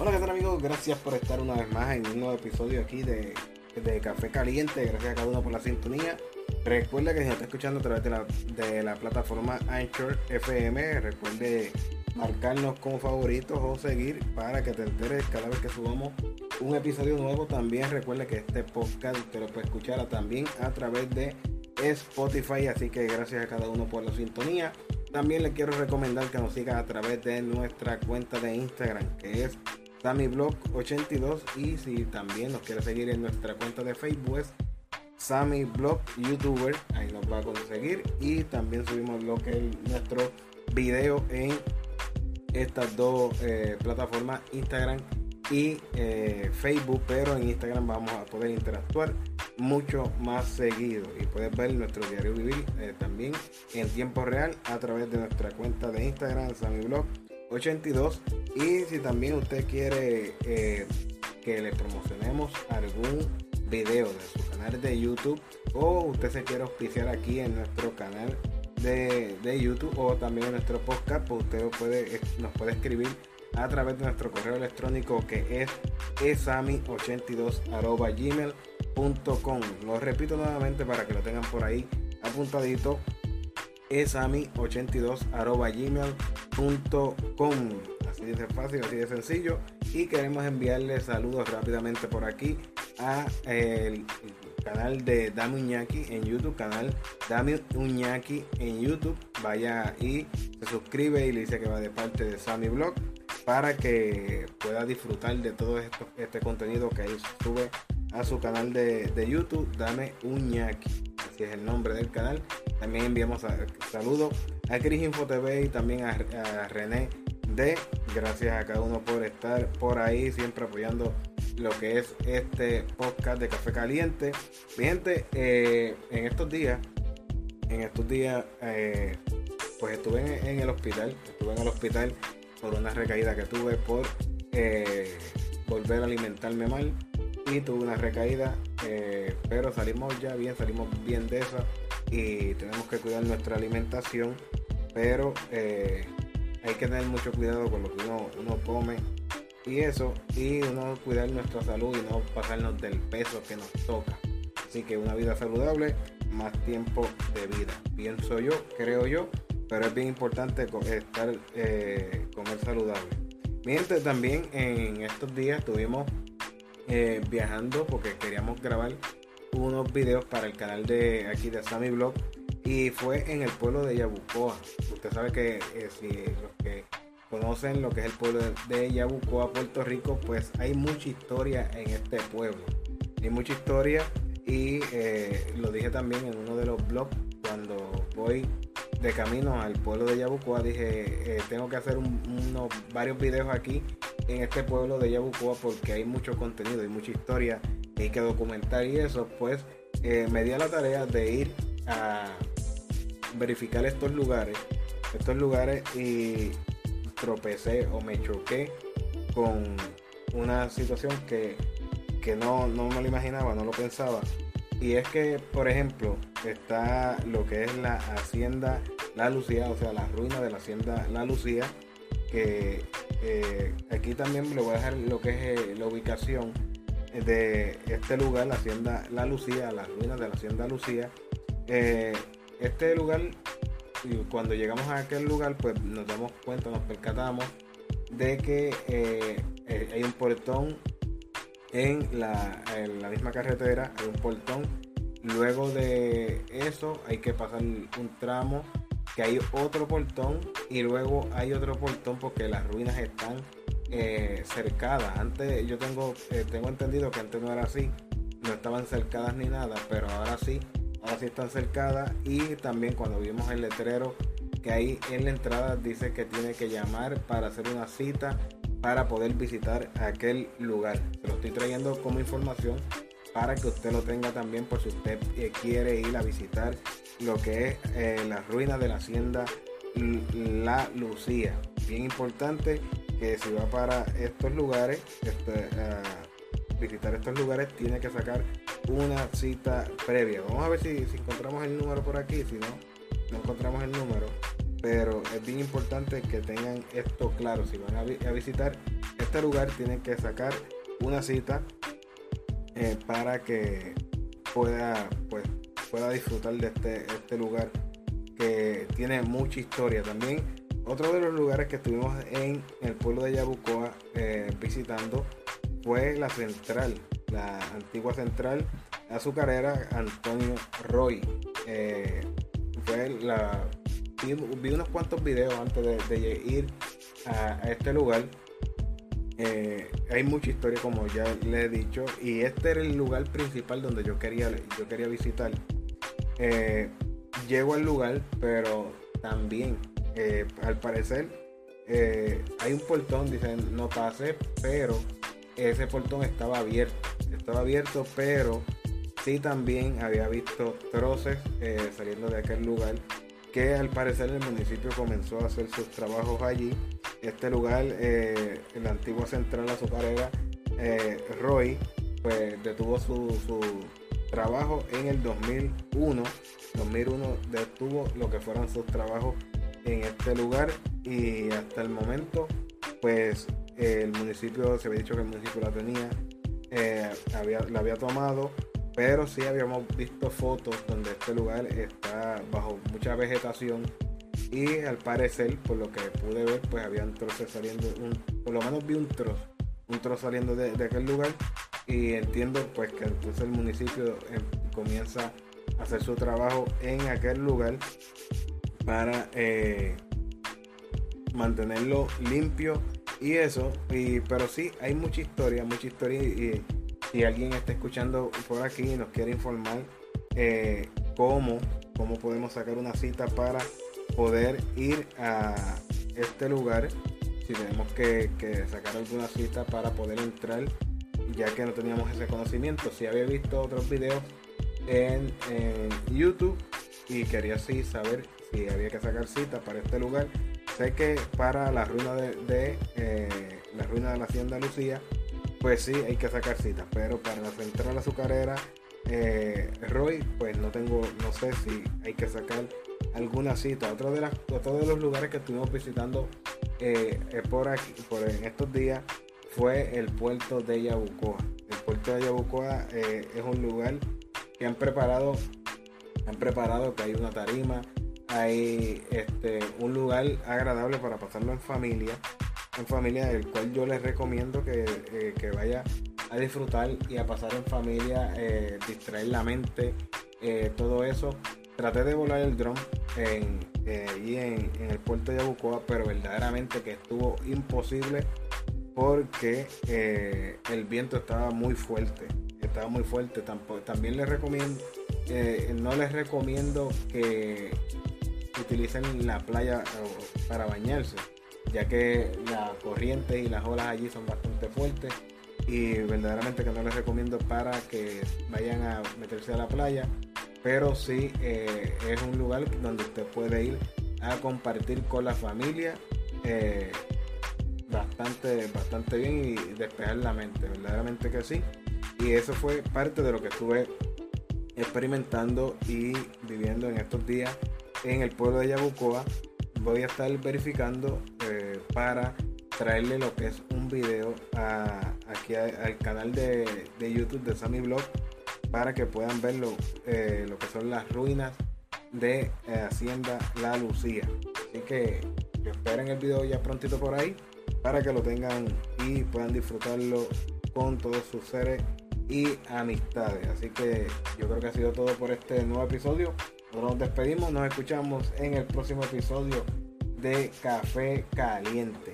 Hola, ¿qué tal amigos? Gracias por estar una vez más en un nuevo episodio aquí de, de Café Caliente. Gracias a cada uno por la sintonía. Recuerda que si nos está escuchando a través de la, de la plataforma Anchor FM, recuerde marcarnos como favoritos o seguir para que te enteres cada vez que subamos un episodio nuevo. También recuerda que este podcast te lo puede escuchar también a través de Spotify. Así que gracias a cada uno por la sintonía. También le quiero recomendar que nos siga a través de nuestra cuenta de Instagram, que es SammyBlog82 y si también nos quiere seguir en nuestra cuenta de Facebook es SammyBlog YouTuber, ahí nos va a conseguir. Y también subimos lo que es nuestro video en estas dos eh, plataformas Instagram y eh, Facebook, pero en Instagram vamos a poder interactuar mucho más seguido. Y puedes ver nuestro diario vivir eh, también en tiempo real a través de nuestra cuenta de Instagram, SammyBlog 82 y si también usted quiere eh, que le promocionemos algún video de su canal de YouTube o usted se quiere auspiciar aquí en nuestro canal de, YouTube o también en nuestro podcast, pues usted puede, nos puede escribir a través de nuestro correo electrónico que es esami82.gmail.com. Lo repito nuevamente para que lo tengan por ahí apuntadito esami82.gmail.com Así de fácil, así de sencillo. Y queremos enviarle saludos rápidamente por aquí a el canal de Dami Uñaki en YouTube, canal Dami Uñaki en YouTube. Vaya y se suscribe y le dice que va de parte de Sami Blog para que pueda disfrutar de todo esto, este contenido que ahí sube a su canal de, de YouTube, Dame Uñaki es el nombre del canal. También enviamos saludos a Cris Info TV y también a, René D. Gracias a cada uno por estar por ahí, siempre apoyando lo que es este podcast de Café Caliente. Gente, eh, en estos días, en estos días, eh, pues estuve en, el hospital, estuve en el hospital por una recaída que tuve por eh, volver a alimentarme mal y tuve una recaída, eh, pero salimos ya bien, salimos bien de esa y tenemos que cuidar nuestra alimentación, pero eh, hay que tener mucho cuidado con lo que uno, uno come y eso, y uno cuidar nuestra salud y no pasarnos del peso que nos toca. Así que una vida saludable, más tiempo de vida. Pienso yo, creo yo, pero es bien importante estar eh, comer saludable. Mientras también en estos días tuvimos eh, viajando porque queríamos grabar unos videos para el canal de aquí de Sammy Blog y fue en el pueblo de Yabucoa. Usted sabe que eh, si los que conocen lo que es el pueblo de Yabucoa, Puerto Rico, pues hay mucha historia en este pueblo. Hay mucha historia y eh, lo dije también en uno de los blogs cuando voy de camino al pueblo de Yabucoa dije tengo que hacer unos varios videos aquí en este pueblo de Yabucoa porque hay mucho contenido y mucha historia que hay que documentar y eso, pues eh, me di a la tarea de ir a verificar estos lugares, estos lugares y tropecé o me choqué con una situación que, no, no me lo imaginaba, no lo pensaba. Y es que, por ejemplo, está lo que es la hacienda La Lucía, o sea, la ruina de la hacienda La Lucía, que eh, aquí también le voy a dejar lo que es eh, la ubicación de este lugar, la hacienda La Lucía, las ruinas de la hacienda Lucía. Eh, este lugar, cuando llegamos a aquel lugar, pues nos damos cuenta, nos percatamos de que hay un portón en la, en la misma carretera, hay un portón. Luego de eso hay que pasar un tramo que hay otro portón y luego hay otro portón porque las ruinas están eh, cercadas. Antes yo tengo, eh, tengo entendido que antes no era así, no estaban cercadas ni nada, pero ahora sí, ahora sí están cercadas y también cuando vimos el letrero que hay en la entrada dice que tiene que llamar para hacer una cita para poder visitar aquel lugar. Lo estoy trayendo como información para que usted lo tenga también por si usted eh, quiere ir a visitar lo que es eh, la ruina de la hacienda La Lucía. Bien importante que si va para estos lugares, este, visitar estos lugares, tiene que sacar una cita previa. Vamos a ver si, encontramos el número por aquí, si no, no encontramos el número. Pero es bien importante que tengan esto claro. Si van a, visitar este lugar tienen que sacar una cita eh, para que pueda, pues, pueda disfrutar de este, este lugar que tiene mucha historia también. Otro de los lugares que estuvimos en el pueblo de Yabucoa eh, visitando fue la central, la antigua central azucarera Antonio Roy. Eh, fue la, vi, unos cuantos videos antes de, ir a, este lugar. Eh, hay mucha historia como ya le he dicho y este era el lugar principal donde yo quería, yo quería visitar. Eh, llego al lugar, pero también al parecer hay un portón, dicen no pase, pero ese portón estaba abierto. Estaba abierto, pero sí también había visto troces eh, saliendo de aquel lugar que al parecer el municipio comenzó a hacer sus trabajos allí. Este lugar, eh, en la antigua central azucarera, eh, Roy, pues detuvo su, trabajo en el 2001. 2001 detuvo lo que fueron sus trabajos en este lugar y hasta el momento, pues el municipio, se había dicho que el municipio la tenía, había, la había tomado pero sí habíamos visto fotos donde este lugar está bajo mucha vegetación y al parecer, por lo que pude ver, pues habían trozos saliendo, por lo menos vi un trozo, un trozo saliendo de, aquel lugar y entiendo pues que entonces el municipio em, comienza a hacer su trabajo en aquel lugar para eh, mantenerlo limpio y eso, y, pero sí hay mucha historia, mucha historia y si alguien está escuchando por aquí y nos quiere informar eh, cómo, cómo podemos sacar una cita para poder ir a este lugar, si tenemos que, sacar alguna cita para poder entrar, ya que no teníamos ese conocimiento. Si había visto otros videos en, YouTube y quería así saber si había que sacar cita para este lugar. Sé que para la ruina de, eh, la ruina de la hacienda Lucía pues sí, hay que sacar citas, pero para la central azucarera eh, Roy, pues no tengo, no sé si hay que sacar alguna cita. Otro de, las, otro de los lugares que estuvimos visitando eh, por aquí, por en estos días, fue el puerto de Yabucoa. El puerto de Yabucoa eh, es un lugar que han preparado, han preparado que hay una tarima, hay este, un lugar agradable para pasarlo en familia en familia, el cual yo les recomiendo que, eh, vaya a disfrutar y a pasar en familia, eh, distraer la mente, todo eso. Traté de volar el dron en, en, el puerto de Abucoa, pero verdaderamente que estuvo imposible porque el viento estaba muy fuerte. Estaba muy fuerte. también les recomiendo, no les recomiendo que utilicen la playa para bañarse ya que la corriente y las olas allí son bastante fuertes y verdaderamente que no les recomiendo para que vayan a meterse a la playa, pero sí eh, es un lugar donde usted puede ir a compartir con la familia eh, bastante, bien y despejar la mente, verdaderamente que sí. Y eso fue parte de lo que estuve experimentando y viviendo en estos días en el pueblo de Yabucoa. Voy a estar verificando para traerle lo que es un video aquí al canal de, YouTube de Sammy Blog para que puedan ver lo, eh, lo que son las ruinas de eh, Hacienda La Lucía. Así que esperen el video ya prontito por ahí para que lo tengan y puedan disfrutarlo con todos sus seres y amistades. Así que yo creo que ha sido todo por este nuevo episodio. nos despedimos, nos escuchamos en el próximo episodio de Café Caliente.